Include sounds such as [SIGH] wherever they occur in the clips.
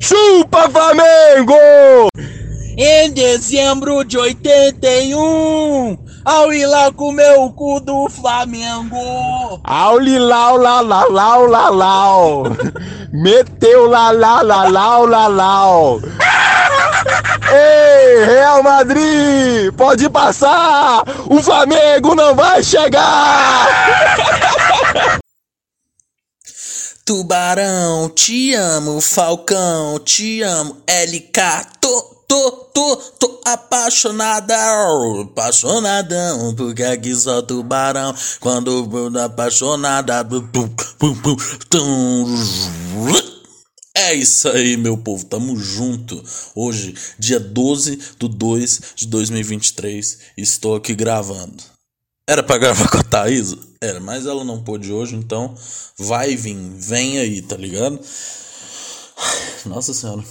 Chupa Flamengo! Em dezembro de 81, ao ir lá comer o cu do Flamengo. Ao lilau, lá, lá, lau, lá, lau. Meteu lá, lá, lá, lau, lá, lau. Ei, Real Madrid, pode passar! O Flamengo não vai chegar! Tubarão, te amo, Falcão, te amo, LK, tô, tô, tô, tô apaixonada, apaixonadão, porque aqui só tubarão, quando apaixonada, é isso aí, meu povo, tamo junto. Hoje, dia 12 de 2 de 2023, estou aqui gravando. Era pra gravar com a Thaisa? Era, mas ela não pôde hoje, então vai vir, vem aí, tá ligado? Nossa senhora,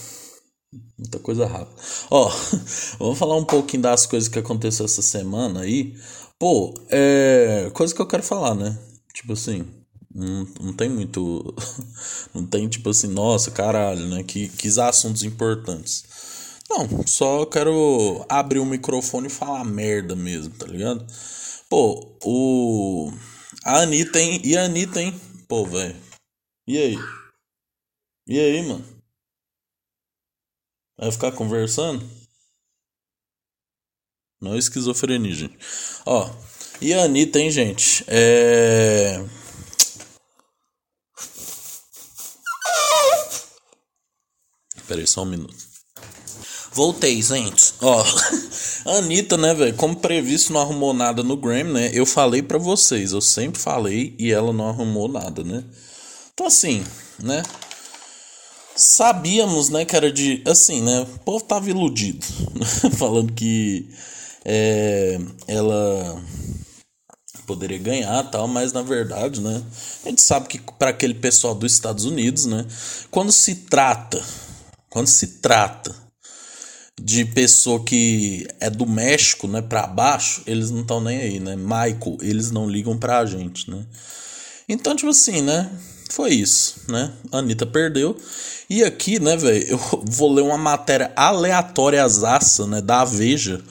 muita coisa rápida. Ó, [LAUGHS] vamos falar um pouquinho das coisas que aconteceu essa semana aí. Pô, é. Coisa que eu quero falar, né? Tipo assim, não, não tem muito. [LAUGHS] Não tem tipo assim, nossa, caralho, né? Que, que assuntos importantes. Não, só quero abrir o microfone e falar merda mesmo, tá ligado? Pô, o. A Anitta, hein? E a Anitta, hein? Pô, velho. E aí? E aí, mano? Vai ficar conversando? Não é esquizofrenia, gente. Ó, e a Anitta, hein, gente? É. Pera aí, só um minuto. Voltei, gente. Ó, [LAUGHS] a Anitta, né, velho? Como previsto, não arrumou nada no Grammy, né? Eu falei para vocês, eu sempre falei e ela não arrumou nada, né? Então, assim, né? Sabíamos, né, era de. Assim, né? O povo tava iludido. [LAUGHS] Falando que é, ela poderia ganhar tal, mas na verdade, né? A gente sabe que para aquele pessoal dos Estados Unidos, né? Quando se trata quando se trata de pessoa que é do México, né, para baixo, eles não estão nem aí, né? Michael, eles não ligam pra gente, né? Então, tipo assim, né? Foi isso, né? Anitta perdeu. E aqui, né, velho, eu vou ler uma matéria aleatória azaça, né, da Veja,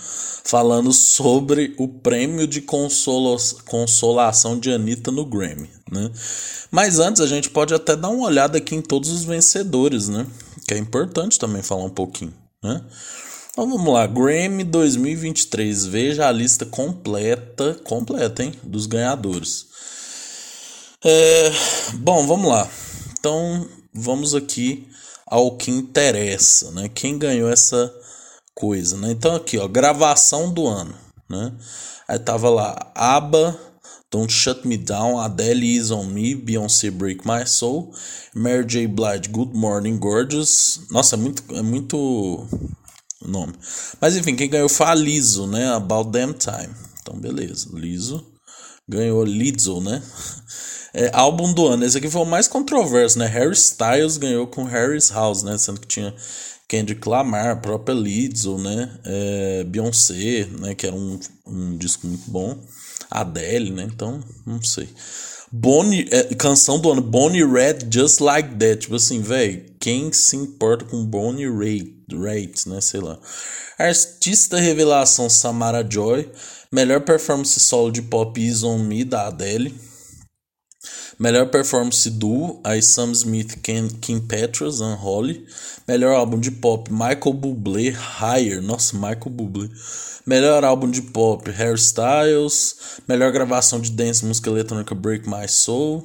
falando sobre o prêmio de consola consolação de Anitta no Grammy, né? Mas antes a gente pode até dar uma olhada aqui em todos os vencedores, né? que é importante também falar um pouquinho, né? Então vamos lá, Grammy 2023, veja a lista completa, completa, hein, dos ganhadores. É, bom, vamos lá. Então vamos aqui ao que interessa, né? Quem ganhou essa coisa, né? Então aqui, ó, gravação do ano, né? Aí tava lá, ABBA, Don't Shut Me Down, Adele Is On Me, Beyoncé Break My Soul, Mary J. Blige Good Morning Gorgeous. Nossa, é muito, é muito nome. Mas enfim, quem ganhou foi a Lizzo, né? About Damn Time. Então, beleza. Lizzo ganhou Lizzo, né? [LAUGHS] É, álbum do ano. Esse aqui foi o mais controverso, né? Harry Styles ganhou com Harry's House, né? Sendo que tinha Kendrick Lamar, a própria Lizzo, né? É, Beyoncé, né? Que era um, um disco muito bom. Adele, né? Então, não sei. Bonnie, é, canção do ano, Bonnie Red Just Like That. Tipo assim, velho, quem se importa com Bonnie Raitt, né? Sei lá. Artista revelação Samara Joy. Melhor performance solo de pop Is On Me, da Adele. Melhor performance duo, aí Sam Smith, Ken, Kim Petras, Unholy. Melhor álbum de pop, Michael Bublé, Higher. Nossa, Michael Bublé. Melhor álbum de pop, Hairstyles. Melhor gravação de dance, música eletrônica, Break My Soul.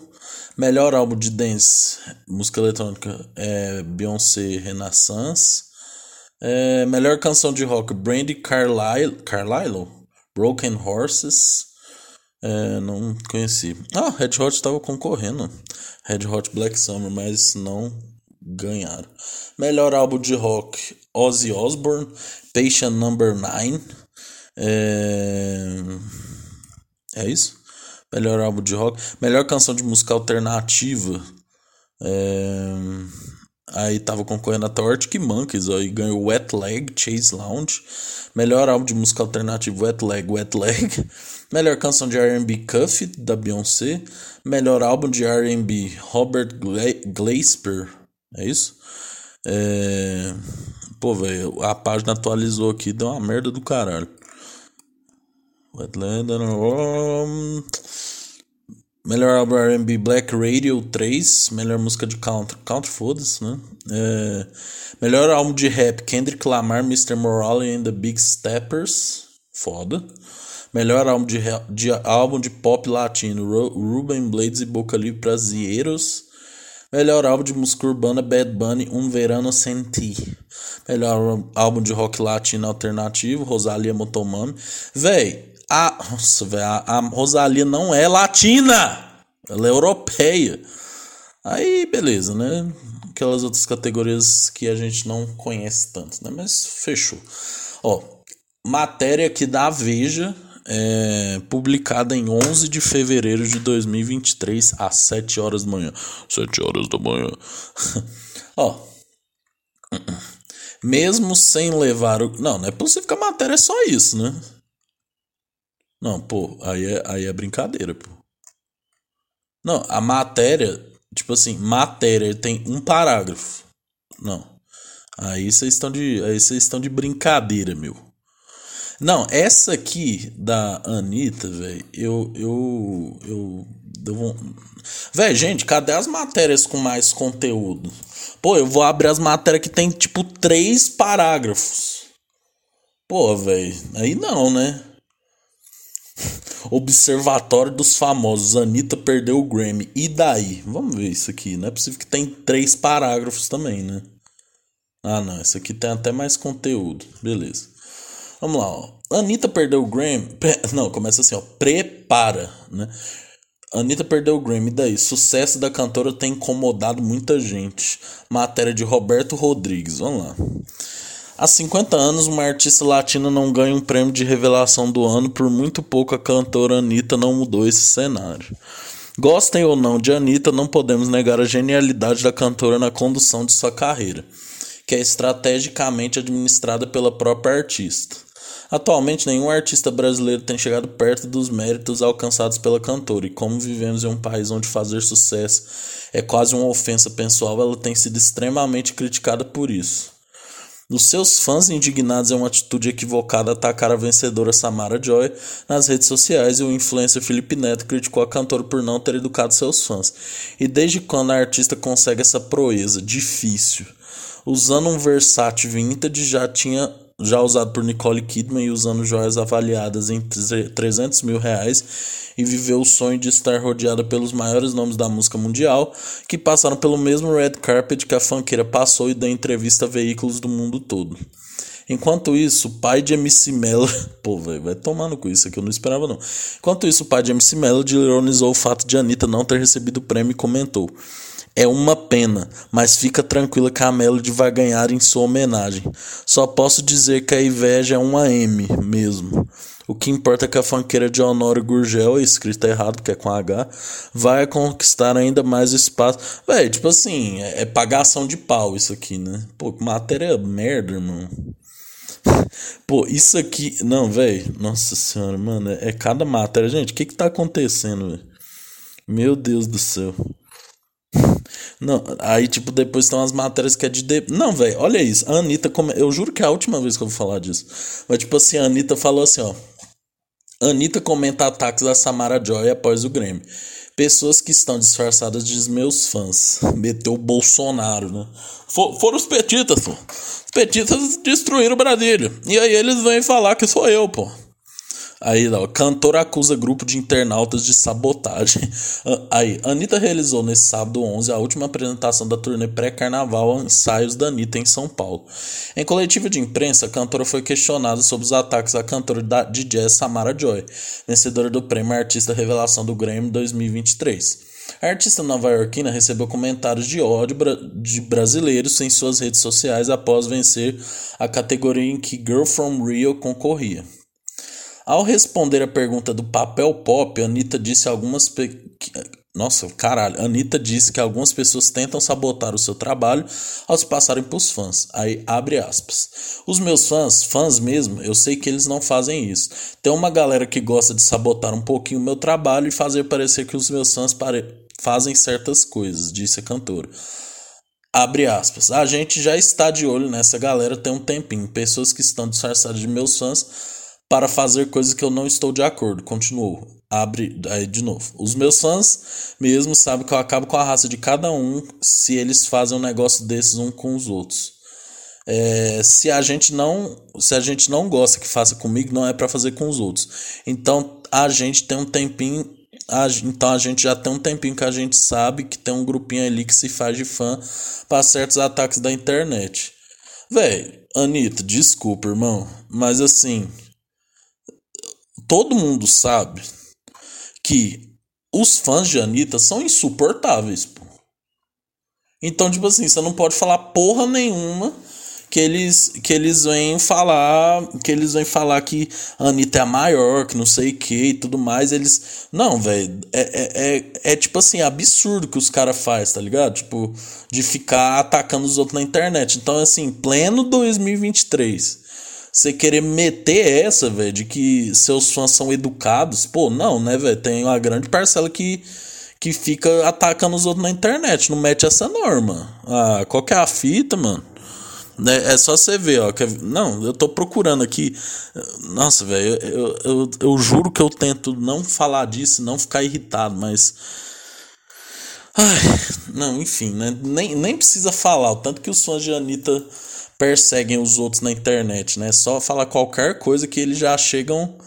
Melhor álbum de dance, música eletrônica, é Beyoncé Renaissance. É, melhor canção de rock, Brandy Carlile, Carlile, Broken Horses. É, não conheci. Ah, Red Hot estava concorrendo. Red Hot Black Summer, mas não ganharam. Melhor álbum de rock, Ozzy Osbourne, Patient Number 9. É... é isso? Melhor álbum de rock. Melhor canção de música alternativa. É... Aí tava concorrendo até o Arctic Monkeys, ó, e ganhou Wet Leg, Chase Lounge. Melhor álbum de música alternativa, Wet Leg, Wet Leg. [LAUGHS] Melhor canção de R&B, Cuff, da Beyoncé. Melhor álbum de R&B, Robert Gla Glasper. É isso? É... Pô, velho, a página atualizou aqui, deu uma merda do caralho. Wetland... Melhor álbum R&B Black Radio 3, melhor música de country, country foda-se, né? É, melhor álbum de rap Kendrick Lamar, Mr. Morale and the Big Steppers, foda. Melhor álbum de, de álbum de pop latino Ruben Blades e Boca Livre Brasileiros. Melhor álbum de música urbana Bad Bunny, Um Verano Senti. Melhor álbum de rock latino alternativo Rosalia Motomami. Véi, a, nossa, a, a Rosalia não é latina, ela é europeia. Aí, beleza, né? Aquelas outras categorias que a gente não conhece tanto, né? Mas fechou. Ó, matéria aqui da Veja, é, publicada em 11 de fevereiro de 2023, às 7 horas da manhã. 7 horas da manhã. [LAUGHS] Ó. Mesmo sem levar o. Não, não é possível que a matéria é só isso, né? Não, pô, aí é, aí é brincadeira, pô. Não, a matéria, tipo assim, matéria tem um parágrafo. Não. Aí vocês estão de, aí vocês estão de brincadeira, meu. Não, essa aqui da Anitta, velho, eu eu eu devo Véi, gente, cadê as matérias com mais conteúdo? Pô, eu vou abrir as matérias que tem tipo três parágrafos. Pô, velho, aí não, né? Observatório dos Famosos. Anitta perdeu o Grammy. E daí? Vamos ver isso aqui. Não é possível que tem três parágrafos também, né? Ah, não. Isso aqui tem até mais conteúdo. Beleza. Vamos lá, ó. Anitta perdeu o Grammy. Não, começa assim, ó. Prepara, né? Anitta perdeu o Grammy. E daí? Sucesso da cantora tem incomodado muita gente. Matéria de Roberto Rodrigues. Vamos lá. Há 50 anos, uma artista latina não ganha um prêmio de revelação do ano, por muito pouco a cantora Anitta não mudou esse cenário. Gostem ou não de Anitta, não podemos negar a genialidade da cantora na condução de sua carreira, que é estrategicamente administrada pela própria artista. Atualmente, nenhum artista brasileiro tem chegado perto dos méritos alcançados pela cantora, e como vivemos em um país onde fazer sucesso é quase uma ofensa pessoal, ela tem sido extremamente criticada por isso. Os seus fãs indignados é uma atitude equivocada atacar a vencedora Samara Joy nas redes sociais e o influencer Felipe Neto criticou a cantora por não ter educado seus fãs. E desde quando a artista consegue essa proeza? Difícil. Usando um Versace vintage já tinha já usado por Nicole Kidman e usando joias avaliadas em 300 mil reais e viveu o sonho de estar rodeada pelos maiores nomes da música mundial, que passaram pelo mesmo red carpet que a fanqueira passou e deu entrevista a veículos do mundo todo. Enquanto isso, o pai de MC Melody. [LAUGHS] Pô, velho, vai tomando com isso aqui, eu não esperava não. Enquanto isso, o pai de MC Melody ironizou o fato de Anitta não ter recebido o prêmio e comentou. É uma pena, mas fica tranquila que a Melody vai ganhar em sua homenagem. Só posso dizer que a inveja é uma M mesmo. O que importa é que a fanqueira de Honório Gurgel, escrita errado, porque é com H, vai conquistar ainda mais espaço. Véi, tipo assim, é, é pagação de pau isso aqui, né? Pô, matéria merda, irmão. [LAUGHS] Pô, isso aqui. Não, velho. Nossa senhora, mano. É, é, cada matéria. Gente, o que que tá acontecendo? Meu Deus do céu. Não, aí, tipo, depois tem umas matérias que é de. de... Não, velho, olha isso. A Anitta. Come... Eu juro que é a última vez que eu vou falar disso. Mas, tipo assim, a Anitta falou assim, ó. Anitta comenta ataques a Samara Joy após o Grêmio. Pessoas que estão disfarçadas de meus fãs. Meteu o Bolsonaro, né? For, foram os petitas, pô. Os petitas destruíram Brasília. E aí eles vêm falar que sou eu, pô. Aí, ó, cantor acusa grupo de internautas de sabotagem. [LAUGHS] Aí, Anitta realizou nesse sábado 11 a última apresentação da turnê pré-carnaval Ensaios da Anitta em São Paulo. Em coletiva de imprensa, a cantora foi questionada sobre os ataques à cantora de jazz Samara Joy, vencedora do prêmio Artista Revelação do Grammy 2023. A artista nova-iorquina recebeu comentários de ódio de brasileiros em suas redes sociais após vencer a categoria em que Girl from Rio concorria. Ao responder a pergunta do papel pop, Anitta disse algumas Nossa, caralho. Anitta disse que algumas pessoas tentam sabotar o seu trabalho ao se passarem pros fãs. Aí abre aspas. Os meus fãs, fãs mesmo, eu sei que eles não fazem isso. Tem uma galera que gosta de sabotar um pouquinho o meu trabalho e fazer parecer que os meus fãs pare... fazem certas coisas, disse a cantora. Abre aspas. A gente já está de olho nessa galera tem um tempinho. Pessoas que estão disfarçadas de meus fãs para fazer coisas que eu não estou de acordo. Continuou abre aí de novo. Os meus fãs mesmo sabem que eu acabo com a raça de cada um se eles fazem um negócio desses um com os outros. É, se a gente não se a gente não gosta que faça comigo não é para fazer com os outros então a gente tem um tempinho a, então a gente já tem um tempinho que a gente sabe que tem um grupinho ali que se faz de fã para certos ataques da internet velho Anitta desculpa irmão mas assim todo mundo sabe que os fãs de Anitta são insuportáveis, pô. Então, tipo assim, você não pode falar porra nenhuma que eles que eles vêm falar, que eles vêm falar que a Anitta é a maior, que não sei o que e tudo mais, eles não, velho, é, é, é, é, tipo assim, absurdo que os caras faz, tá ligado? Tipo, de ficar atacando os outros na internet. Então, assim, pleno 2023, você querer meter essa, velho, de que seus fãs são educados, pô, não, né, velho? Tem uma grande parcela que, que fica atacando os outros na internet, não mete essa norma. Ah, qual que é a fita, mano? É, é só você ver, ó. Não, eu tô procurando aqui. Nossa, velho, eu, eu, eu, eu juro que eu tento não falar disso, não ficar irritado, mas. Ai, não, enfim, né? Nem, nem precisa falar. O tanto que os fãs de Anitta perseguem os outros na internet, né? Só falar qualquer coisa que eles já chegam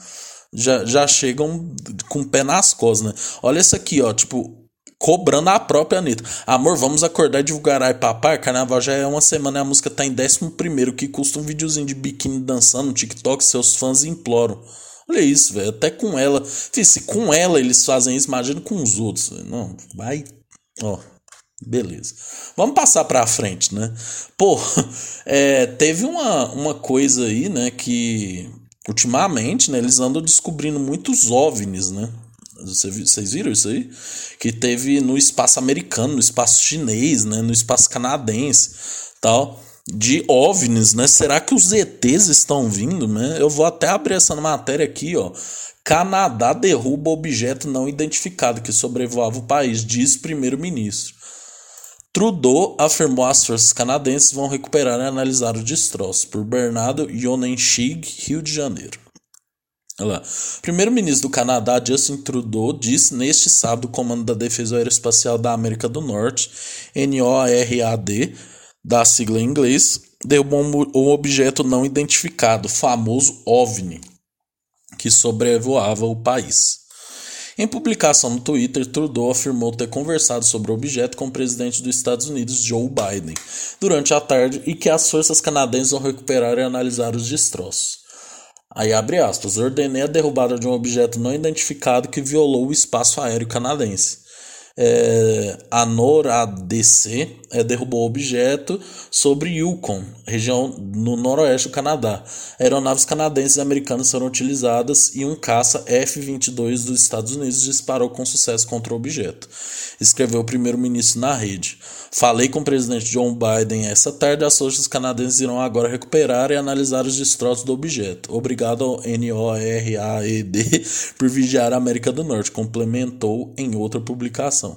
já, já chegam com o pé nas costas, né? Olha isso aqui, ó, tipo, cobrando a própria Anitta. Amor, vamos acordar e divulgar aí papai. Carnaval já é uma semana e a música tá em 11 que custa um videozinho de biquíni dançando no TikTok, seus fãs imploram. Olha isso, velho. Até com ela. Se com ela eles fazem isso, imagina com os outros. Véio. Não, vai. Ó. Beleza. Vamos passar para frente, né? Pô, [LAUGHS] é, teve uma, uma coisa aí, né, que ultimamente, né, eles andam descobrindo muitos OVNIs, né? Vocês viram isso aí? Que teve no espaço americano, no espaço chinês, né, no espaço canadense, tal, de OVNIs, né? Será que os ETs estão vindo, né? Eu vou até abrir essa matéria aqui, ó. Canadá derruba objeto não identificado que sobrevoava o país, diz primeiro-ministro. Trudeau afirmou as forças canadenses vão recuperar e analisar o destroço. Por Bernardo Yonenchig, Rio de Janeiro. Primeiro-ministro do Canadá, Justin Trudeau, disse neste sábado o Comando da Defesa Aeroespacial da América do Norte, NORAD, da sigla em inglês, derrubou um objeto não identificado, famoso OVNI, que sobrevoava o país. Em publicação no Twitter, Trudeau afirmou ter conversado sobre o objeto com o presidente dos Estados Unidos, Joe Biden, durante a tarde e que as forças canadenses vão recuperar e analisar os destroços. Aí abre aspas, ordenei a derrubada de um objeto não identificado que violou o espaço aéreo canadense é, a NORADC é, derrubou objeto sobre Yukon, região no noroeste do Canadá. Aeronaves canadenses e americanas foram utilizadas e um caça F-22 dos Estados Unidos disparou com sucesso contra o objeto, escreveu o primeiro-ministro na rede. Falei com o presidente John Biden essa tarde. As forças canadenses irão agora recuperar e analisar os destroços do objeto. Obrigado ao NORAED [LAUGHS] por vigiar a América do Norte, complementou em outra publicação.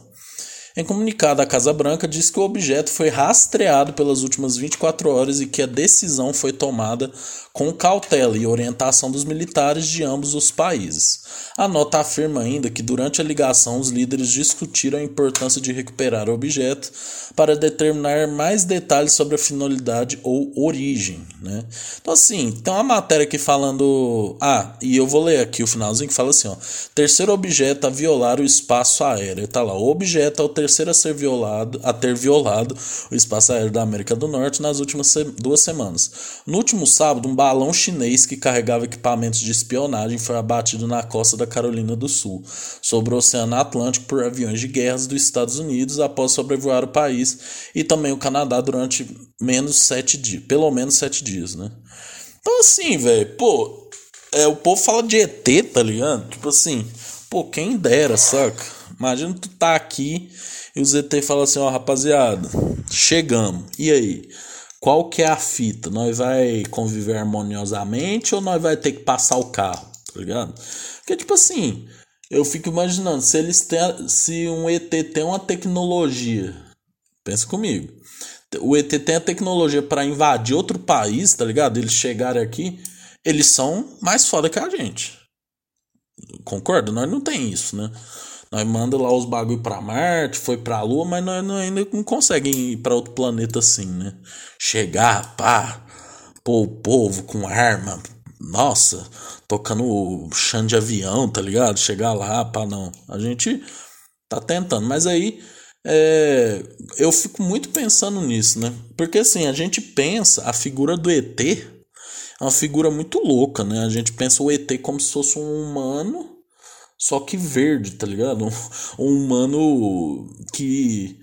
Em comunicado, a Casa Branca diz que o objeto foi rastreado pelas últimas 24 horas e que a decisão foi tomada com cautela e orientação dos militares de ambos os países. A nota afirma ainda que durante a ligação os líderes discutiram a importância de recuperar o objeto para determinar mais detalhes sobre a finalidade ou origem. Né? Então, assim, tem uma matéria aqui falando. Ah, e eu vou ler aqui o finalzinho que fala assim: ó, terceiro objeto a violar o espaço aéreo. Tá lá, o objeto é o terceiro a ser violado, a ter violado o espaço aéreo da América do Norte nas últimas se duas semanas. No último sábado, um balão chinês que carregava equipamentos de espionagem foi abatido na costa da Carolina do Sul, sobre o Oceano Atlântico por aviões de guerra dos Estados Unidos após sobrevoar o país e também o Canadá durante menos sete dias, pelo menos sete dias, né? Então assim, velho, pô, é, o povo fala de ET, tá ligado? Tipo assim, pô, quem dera, saca? Imagina tu tá aqui e o ZT fala assim, ó, rapaziada, chegamos. E aí? Qual que é a fita? Nós vai conviver harmoniosamente ou nós vai ter que passar o carro, tá ligado? Porque tipo assim, eu fico imaginando, se eles têm, se um ET tem uma tecnologia, pensa comigo. O ET tem a tecnologia para invadir outro país, tá ligado? Eles chegarem aqui, eles são mais foda que a gente. Concorda? Nós não tem isso, né? Nós manda lá os bagulho pra Marte, foi pra Lua, mas nós, nós ainda não conseguem ir pra outro planeta assim, né? Chegar, pá, pô, o povo com arma, nossa, tocando chão de avião, tá ligado? Chegar lá, pá, não. A gente tá tentando, mas aí é, eu fico muito pensando nisso, né? Porque assim, a gente pensa, a figura do ET é uma figura muito louca, né? A gente pensa o ET como se fosse um humano só que verde, tá ligado? Um, um humano que.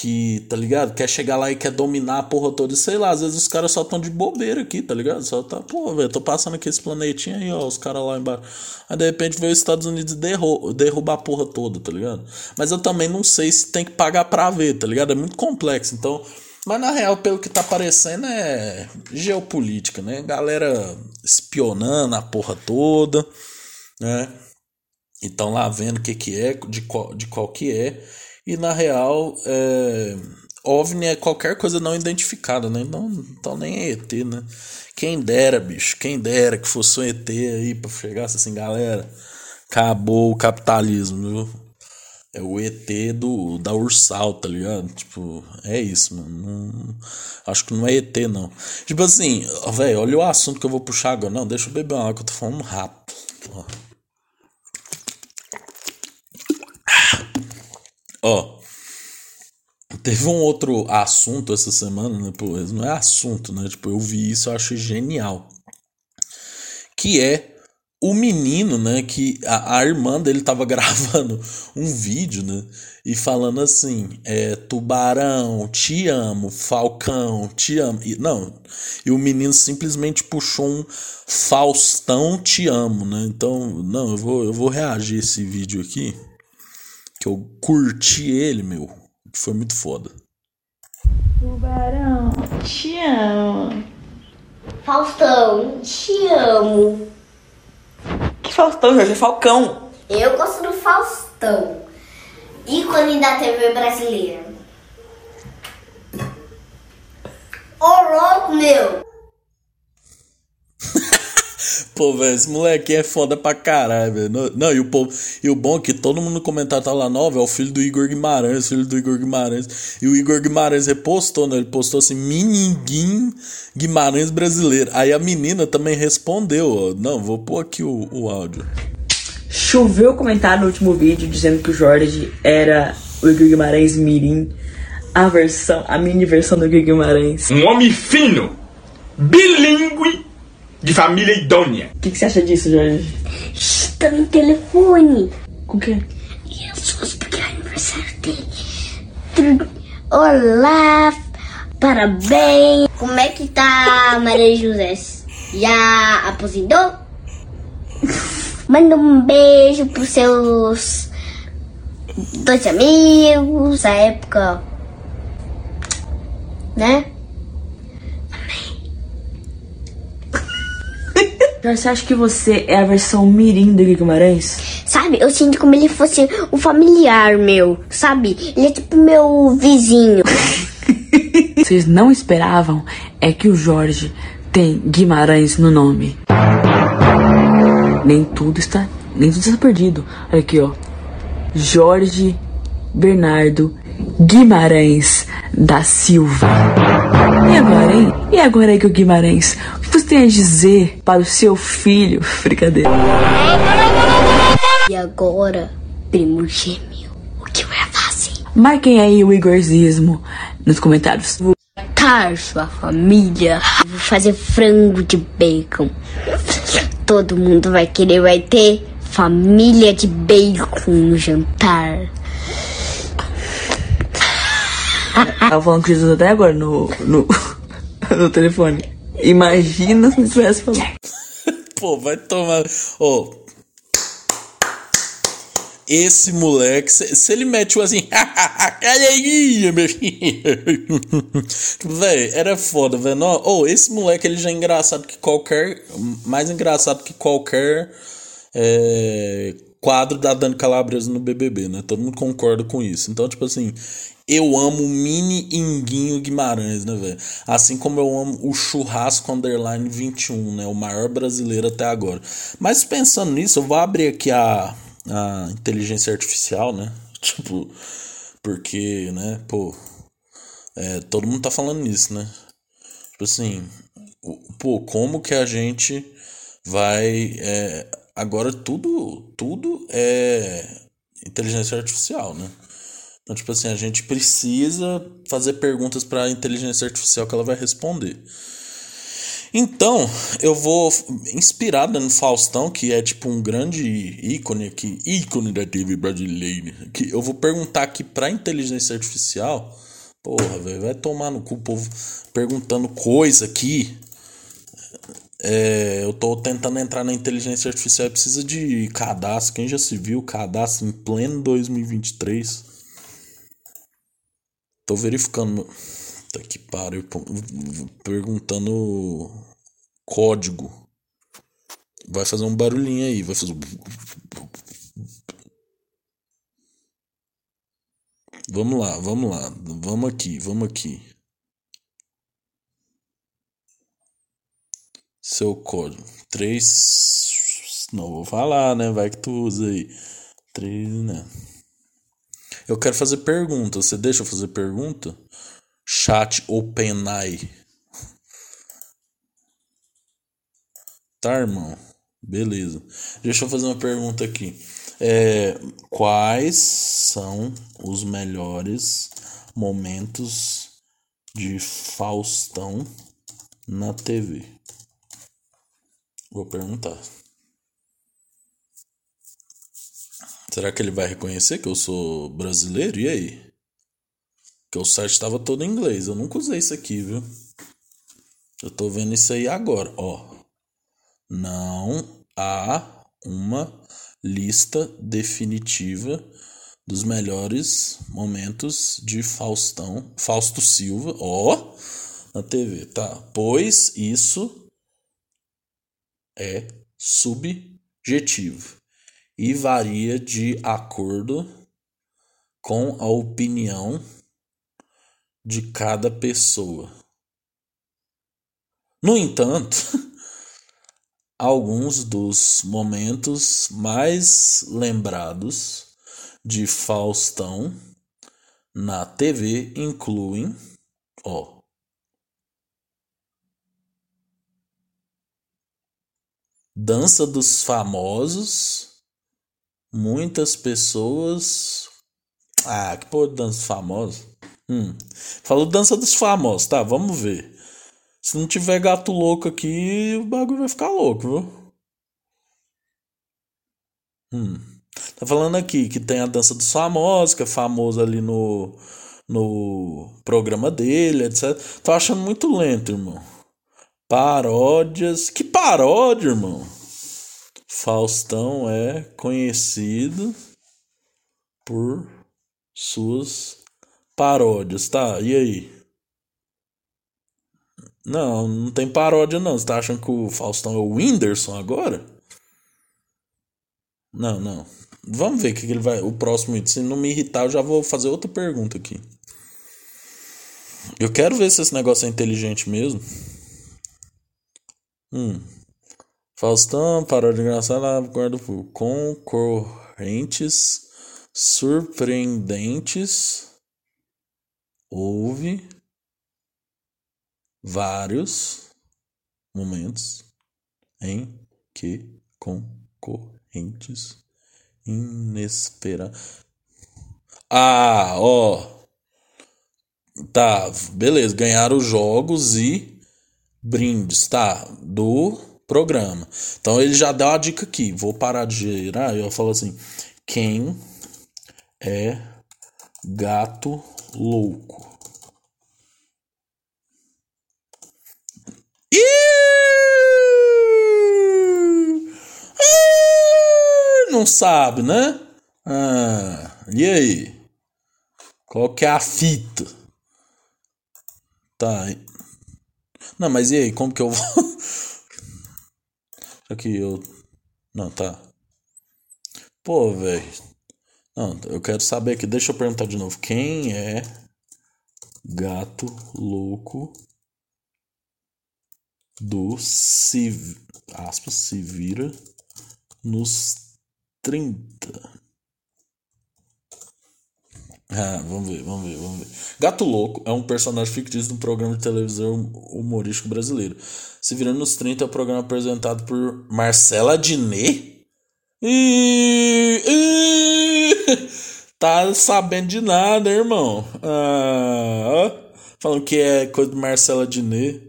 Que, tá ligado? Quer chegar lá e quer dominar a porra toda. Sei lá, às vezes os caras só tão de bobeira aqui, tá ligado? Só tá, pô, velho, tô passando aqui esse planetinha aí, ó, os caras lá embaixo. Aí de repente veio os Estados Unidos derru derrubar a porra toda, tá ligado? Mas eu também não sei se tem que pagar pra ver, tá ligado? É muito complexo. Então. Mas na real, pelo que tá parecendo, é geopolítica, né? Galera espionando a porra toda, né? Então lá vendo o que, que é, de qual, de qual que é. E na real, é, OVNI é qualquer coisa não identificada, né? Então, então nem é ET, né? Quem dera, bicho, quem dera que fosse um ET aí pra chegasse assim, galera, acabou o capitalismo, viu? É o ET do, da Ursal, tá ligado? Tipo, é isso, mano. Não, acho que não é ET, não. Tipo assim, velho, olha o assunto que eu vou puxar agora. Não, deixa eu beber uma água que eu tô falando rápido. Ó. Ó, teve um outro assunto essa semana, né? Pô, não é assunto, né? Tipo, eu vi isso, eu achei genial. Que é o menino, né? Que a, a irmã dele tava [LAUGHS] gravando um vídeo, né? E falando assim: é, Tubarão, te amo, Falcão, te amo. E, não, e o menino simplesmente puxou um Faustão, te amo, né? Então, não, eu vou, eu vou reagir esse vídeo aqui que eu curti ele, meu, que foi muito foda. Tubarão, te amo. Faustão, te amo. Que Faustão, Jorge? É Falcão. Eu gosto do Faustão. Ícone da TV brasileira. Ô louco, meu! Pô, velho, esse moleque é foda pra caralho, velho. Não, e o, povo, e o bom é que todo mundo no comentário tá lá, não, velho, é o filho do Igor Guimarães, filho do Igor Guimarães. E o Igor Guimarães repostou, né? Ele postou assim, Mininguim Guimarães brasileiro. Aí a menina também respondeu, ó. Não, vou pôr aqui o, o áudio. Choveu comentário no último vídeo dizendo que o Jorge era o Igor Guimarães Mirim. A versão, a mini versão do Igor Guimarães. Um homem fino, bilíngue de família idônea. O que, que você acha disso, Jorge? Está no telefone. Com o quê? Jesus, porque é aniversário dele. Olá, parabéns. Como é que tá Maria José? Já aposentou? [LAUGHS] Manda um beijo pros seus dois amigos da época, né? Jorge, você acha que você é a versão Mirim do Guimarães? Sabe, eu sinto como ele fosse um familiar meu, sabe? Ele é tipo meu vizinho. [LAUGHS] Vocês não esperavam é que o Jorge tem Guimarães no nome. Nem tudo está, nem tudo está perdido. Olha aqui, ó. Jorge Bernardo Guimarães da Silva. E agora, hein? E agora, Igor Guimarães? O que você tem a dizer para o seu filho? Brincadeira. E agora, primo gêmeo, o que vai fazer? Marquem aí o Igorzismo nos comentários. Car sua família. Vou fazer frango de bacon. Todo mundo vai querer, vai ter família de bacon no jantar. Tava falando com Jesus até agora no, no, [LAUGHS] no telefone. Imagina se não tivesse falado. Pô, vai tomar. Ô. esse moleque, se, se ele mete o assim, [LAUGHS] aí, meu filho. [LAUGHS] velho, era foda, velho. Oh, esse moleque ele já é engraçado que qualquer. Mais engraçado que qualquer. É, quadro da Dani Calabresa no BBB, né? Todo mundo concorda com isso. Então, tipo assim, eu amo o mini Inguinho Guimarães, né, velho? Assim como eu amo o Churrasco Underline 21, né? O maior brasileiro até agora. Mas pensando nisso, eu vou abrir aqui a, a inteligência artificial, né? [LAUGHS] Tipo, porque, né, pô, é, todo mundo tá falando nisso, né? Tipo assim, pô, como que a gente vai. É, agora tudo, tudo é inteligência artificial, né? Então, tipo assim, a gente precisa fazer perguntas para a inteligência artificial que ela vai responder. Então, eu vou inspirada no Faustão, que é tipo um grande ícone aqui, ícone da TV brasileira, que eu vou perguntar aqui para inteligência artificial. Porra, velho, vai tomar no cu o povo perguntando coisa aqui. É, eu tô tentando entrar na inteligência artificial precisa de cadastro. Quem já se viu cadastro em pleno 2023? Tô verificando. Tá que pariu. Perguntando código. Vai fazer um barulhinho aí. Vai fazer. Vamos lá, vamos lá. Vamos aqui, vamos aqui. Seu código. 3. Não vou falar, né? Vai que tu usa aí. 3, né? Eu quero fazer pergunta. Você deixa eu fazer pergunta? Chat OpenAI. Tá, irmão? Beleza. Deixa eu fazer uma pergunta aqui. É, quais são os melhores momentos de Faustão na TV? Vou perguntar. Será que ele vai reconhecer que eu sou brasileiro? E aí? Que o site estava todo em inglês. Eu nunca usei isso aqui, viu? Eu tô vendo isso aí agora, ó. Não há uma lista definitiva dos melhores momentos de Faustão, Fausto Silva, ó, na TV, tá? Pois isso é subjetivo e varia de acordo com a opinião de cada pessoa. No entanto, [LAUGHS] alguns dos momentos mais lembrados de Faustão na TV incluem, ó, Dança dos Famosos, muitas pessoas. Ah, que porra de dança famosa. Hum. Falou dança dos famosos, tá? Vamos ver. Se não tiver gato louco aqui, o bagulho vai ficar louco, viu? Hum. Tá falando aqui que tem a dança dos famosos, que é famoso ali no, no programa dele, etc. Tô achando muito lento, irmão. Paródias. Que paródia, irmão? Faustão é conhecido por suas paródias, tá? E aí? Não, não tem paródia não. Você tá achando que o Faustão é o Whindersson agora? Não, não. Vamos ver o que ele vai. O próximo. Se não me irritar, eu já vou fazer outra pergunta aqui. Eu quero ver se esse negócio é inteligente mesmo. Hum. Faustão, paródia engraçada, guarda concorrentes surpreendentes. Houve vários momentos em que concorrentes inesperados. Ah, ó. Tá, beleza. Ganharam os jogos e brindes, tá? Do programa. Então ele já deu a dica aqui. Vou parar de gerar eu falo assim: quem é gato louco? Não sabe, né? Ah, e aí? Qual que é a fita? Tá. Não, mas e aí, como que eu vou. [LAUGHS] Aqui eu. Não, tá. Pô, velho. Não, eu quero saber aqui. Deixa eu perguntar de novo. Quem é gato louco do se, aspas, se vira nos 30? Ah, vamos ver, vamos ver, vamos ver. Gato Louco é um personagem fictício de um programa de televisão humorístico brasileiro. Se virando nos 30 é o programa apresentado por Marcela Diné. E, e, tá sabendo de nada, irmão. Ah, falando que é coisa de Marcela Diné.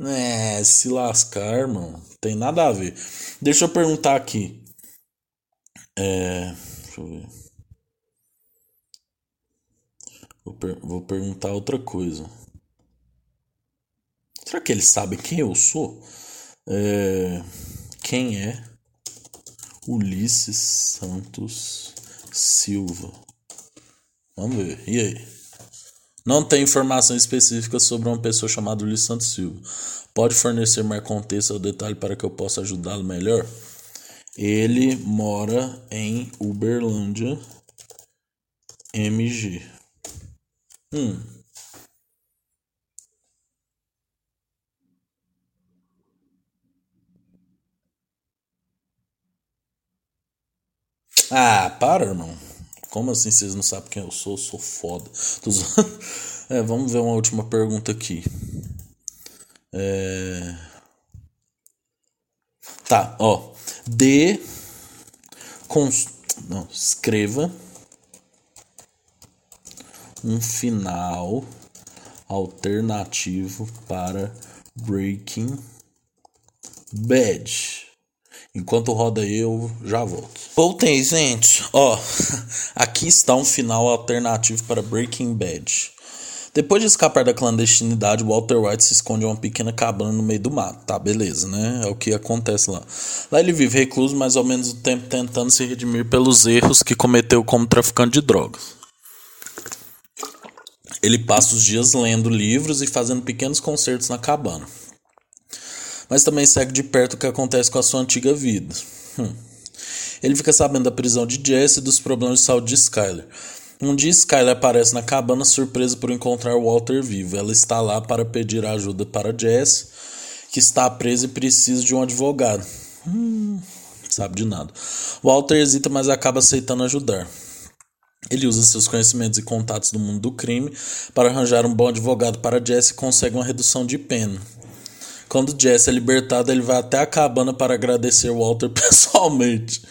É, se lascar, irmão. Tem nada a ver. Deixa eu perguntar aqui. É, deixa eu ver. Vou, per vou perguntar outra coisa. Será que eles sabem quem eu sou? É... Quem é Ulisses Santos Silva? Vamos ver. E aí? Não tem informação específica sobre uma pessoa chamada Ulisses Santos Silva. Pode fornecer mais contexto ou detalhe para que eu possa ajudá-lo melhor? Ele mora em Uberlândia, MG. Hum. Ah, para, irmão. Como assim vocês não sabem quem eu sou? Eu sou foda. [LAUGHS] É, vamos ver uma última pergunta aqui. É... Tá, ó. D. Cons... Não, escreva um final alternativo para Breaking Bad. Enquanto roda aí, eu já volto. Voltei, gente. Ó, [LAUGHS] aqui está um final alternativo para Breaking Bad. Depois de escapar da clandestinidade, Walter White se esconde em uma pequena cabana no meio do mato. Tá, beleza, né? É o que acontece lá. Lá ele vive recluso, mais ou menos o tempo tentando se redimir pelos erros que cometeu como traficante de drogas. Ele passa os dias lendo livros e fazendo pequenos concertos na cabana. Mas também segue de perto o que acontece com a sua antiga vida. Hum. Ele fica sabendo da prisão de Jesse e dos problemas de saúde de Skyler. Um dia Skyler aparece na cabana surpresa por encontrar Walter vivo. Ela está lá para pedir ajuda para Jesse, que está presa e precisa de um advogado. Hum, sabe de nada. Walter hesita, mas acaba aceitando ajudar. Ele usa seus conhecimentos e contatos do mundo do crime para arranjar um bom advogado para Jesse e consegue uma redução de pena. Quando Jesse é libertado, ele vai até a cabana para agradecer Walter [LAUGHS] pessoalmente.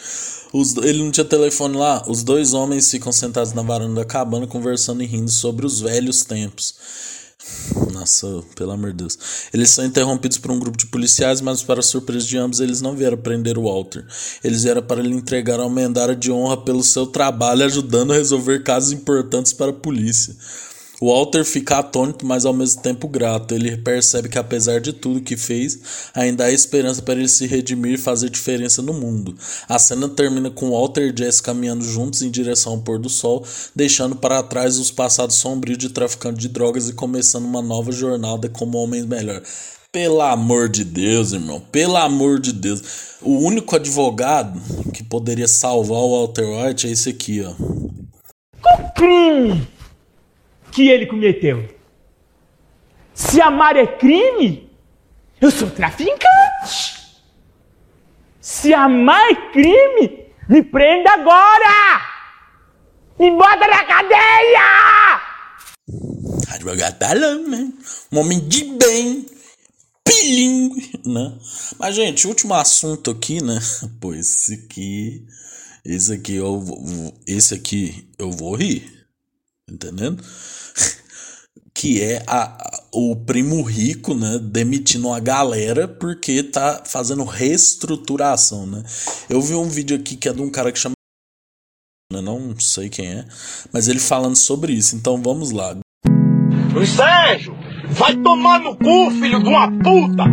Os, ele não tinha telefone lá. Os dois homens ficam sentados na varanda da cabana conversando e rindo sobre os velhos tempos. Nossa, pelo amor de Deus. Eles são interrompidos por um grupo de policiais, mas para surpresa de ambos, eles não vieram prender o Walter. Eles vieram para lhe entregar uma medalha de honra pelo seu trabalho ajudando a resolver casos importantes para a polícia. Walter fica atônito, mas ao mesmo tempo grato. Ele percebe que, apesar de tudo que fez, ainda há esperança para ele se redimir e fazer diferença no mundo. A cena termina com Walter e Jess caminhando juntos em direção ao pôr do sol, deixando para trás os passados sombrios de traficante de drogas e começando uma nova jornada como homem melhor. Pelo amor de Deus, irmão, pelo amor de Deus. O único advogado que poderia salvar o Walter White é esse aqui, ó. crime! Que ele cometeu. Se amar é crime, eu sou traficante. Se amar é crime, me prenda agora! Me bota na cadeia! Advogado tá lá, né? Um homem de bem, pilingue, né? Mas, gente, último assunto aqui, né? [LAUGHS] Pô, esse aqui. Esse aqui eu vou. Esse aqui eu vou rir. Entendendo? que é a, o primo rico, né, demitindo uma galera porque tá fazendo reestruturação, né? Eu vi um vídeo aqui que é de um cara que chama né, não sei quem é, mas ele falando sobre isso. Então vamos lá. Luiz Sérgio, vai tomar no cu, filho de uma puta!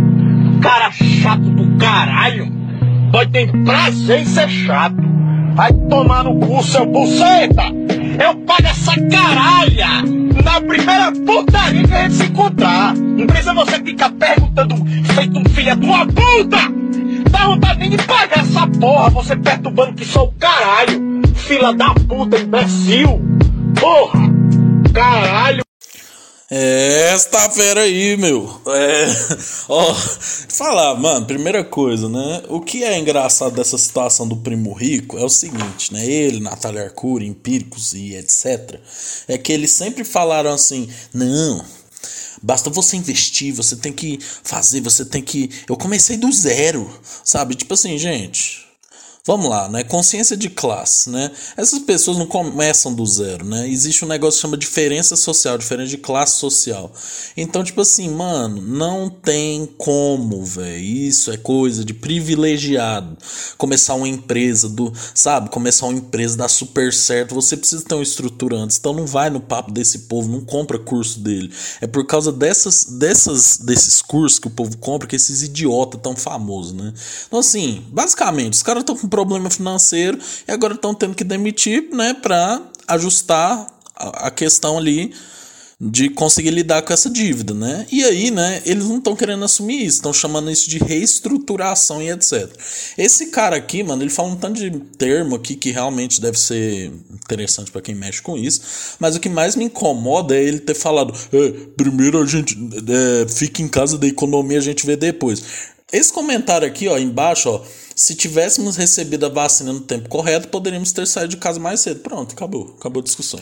Cara chato do caralho! Pode ter prazer em ser chato. Vai tomar no cu, seu buceta! Eu pago essa caralha na primeira putaria que a gente se encontrar. Não precisa você ficar perguntando, feito um filho de uma puta! Dá vontade nem de pagar essa porra, você perturbando que sou o caralho! Fila da puta, imbecil! Porra! Caralho! Esta fera aí, meu. É. Ó, falar, mano, primeira coisa, né? O que é engraçado dessa situação do primo rico é o seguinte, né? Ele, Natália Arcuri, Empíricos e etc. É que eles sempre falaram assim: não, Basta você investir, você tem que fazer, você tem que. Eu comecei do zero, sabe? Tipo assim, gente. Vamos lá, né? Consciência de classe, né? Essas pessoas não começam do zero, né? Existe um negócio que chama diferença social, diferença de classe social. Então, tipo assim, mano, não tem como, velho. Isso é coisa de privilegiado. Começar uma empresa do, sabe? Começar uma empresa dar super certo. Você precisa ter uma estrutura antes. Então não vai no papo desse povo, não compra curso dele. É por causa dessas, dessas desses cursos que o povo compra que esses idiotas tão famosos, né? Então assim, basicamente, os caras estão com problema financeiro e agora estão tendo que demitir, né, para ajustar a, questão ali de conseguir lidar com essa dívida, né? E aí, né, eles não estão querendo assumir isso, estão chamando isso de reestruturação e etc. Esse cara aqui, mano, ele fala um tanto de termo aqui que realmente deve ser interessante para quem mexe com isso, mas o que mais me incomoda é ele ter falado: é, primeiro a gente é, fica em casa da economia, a gente vê depois. Esse comentário aqui, ó, embaixo, ó, se tivéssemos recebido a vacina no tempo correto, poderíamos ter saído de casa mais cedo. Pronto, acabou. Acabou a discussão.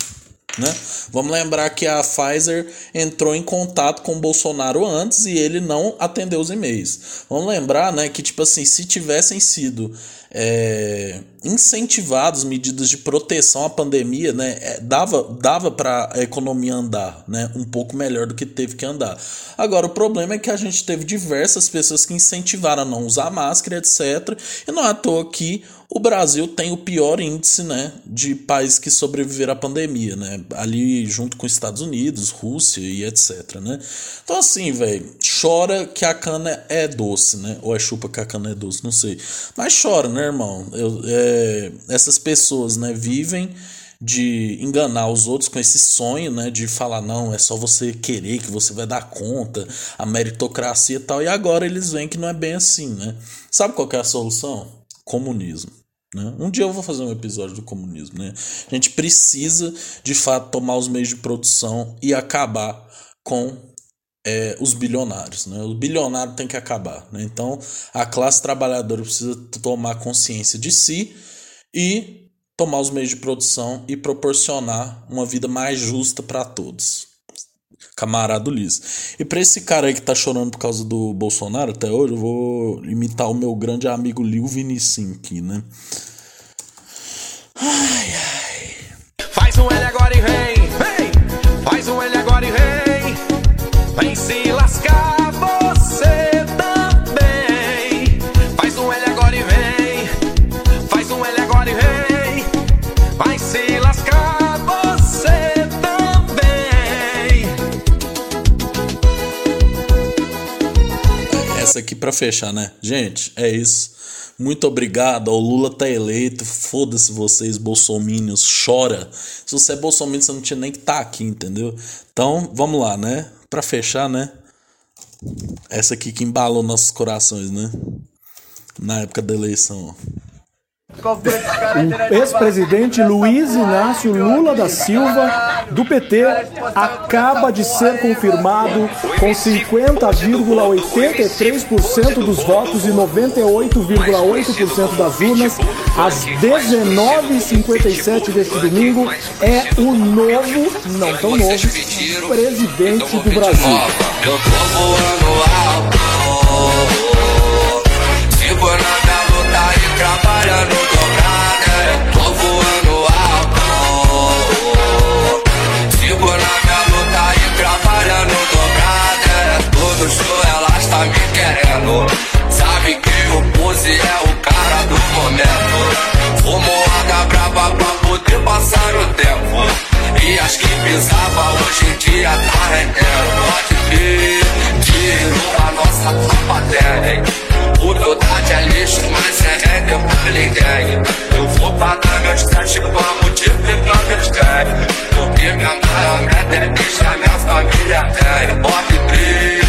Né? Vamos lembrar que a Pfizer entrou em contato com o Bolsonaro antes e ele não atendeu os e-mails. Vamos lembrar né, que, tipo assim, se tivessem sido é, incentivados medidas de proteção à pandemia, né, é, dava, dava para a economia andar né, um pouco melhor do que teve que andar. Agora, o problema é que a gente teve diversas pessoas que incentivaram a não usar máscara, etc. E não é à toa que o Brasil tem o pior índice né, de países que sobreviveram à pandemia, né? Ali junto com Estados Unidos, Rússia e etc. Né? Então, assim, velho, chora que a cana é doce, né? Ou é chupa que a cana é doce, não sei. Mas chora, né, irmão? Eu, é, essas pessoas né, vivem de enganar os outros com esse sonho, né, de falar não, é só você querer que você vai dar conta, a meritocracia e tal, e agora eles veem que não é bem assim, né? Sabe qual é a solução? Comunismo. Né? Um dia eu vou fazer um episódio do comunismo. Né? A gente precisa, de fato, tomar os meios de produção e acabar com é, os bilionários. Né? O bilionário tem que acabar. Né? Então, a classe trabalhadora precisa tomar consciência de si e tomar os meios de produção e proporcionar uma vida mais justa para todos. Camarada Ulisses. E para esse cara aí que tá chorando por causa do Bolsonaro até hoje, eu vou imitar o meu grande amigo Lil Vinicim aqui, né? Ai, ai. Faz um L agora e vem, vem. Faz um L agora e vem. Vem se para fechar, né? Gente, é isso. Muito obrigado. O Lula tá eleito. Foda-se vocês, bolsominions. Chora. Se você é bolsominion, você não tinha nem que estar tá aqui, entendeu? Então, vamos lá, né? Pra fechar, né? Essa aqui que embalou nossos corações, né? Na época da eleição. O ex-presidente Luiz Inácio Lula da Silva, do PT, acaba de ser confirmado com 50,83% dos votos e 98,8% das urnas. Às 19h57 deste domingo, é o novo, não tão novo, presidente do Brasil. girando dobrada, tô voando alto. Sigo na minha luta e trabalhando dobrada. Todo show ela está me querendo. Sabe que o pose é o cara do momento. Fumo água brava pra poder passar o tempo. E as que pisava hoje em dia tá rendendo. Pode vir, tirou a nossa tropa dela. Humildade é lixo, mas é regra pra ninguém Eu vou pagar meus testes te pegar meus ganhos Porque minha maior meta é deixar minha família bem Bob brilho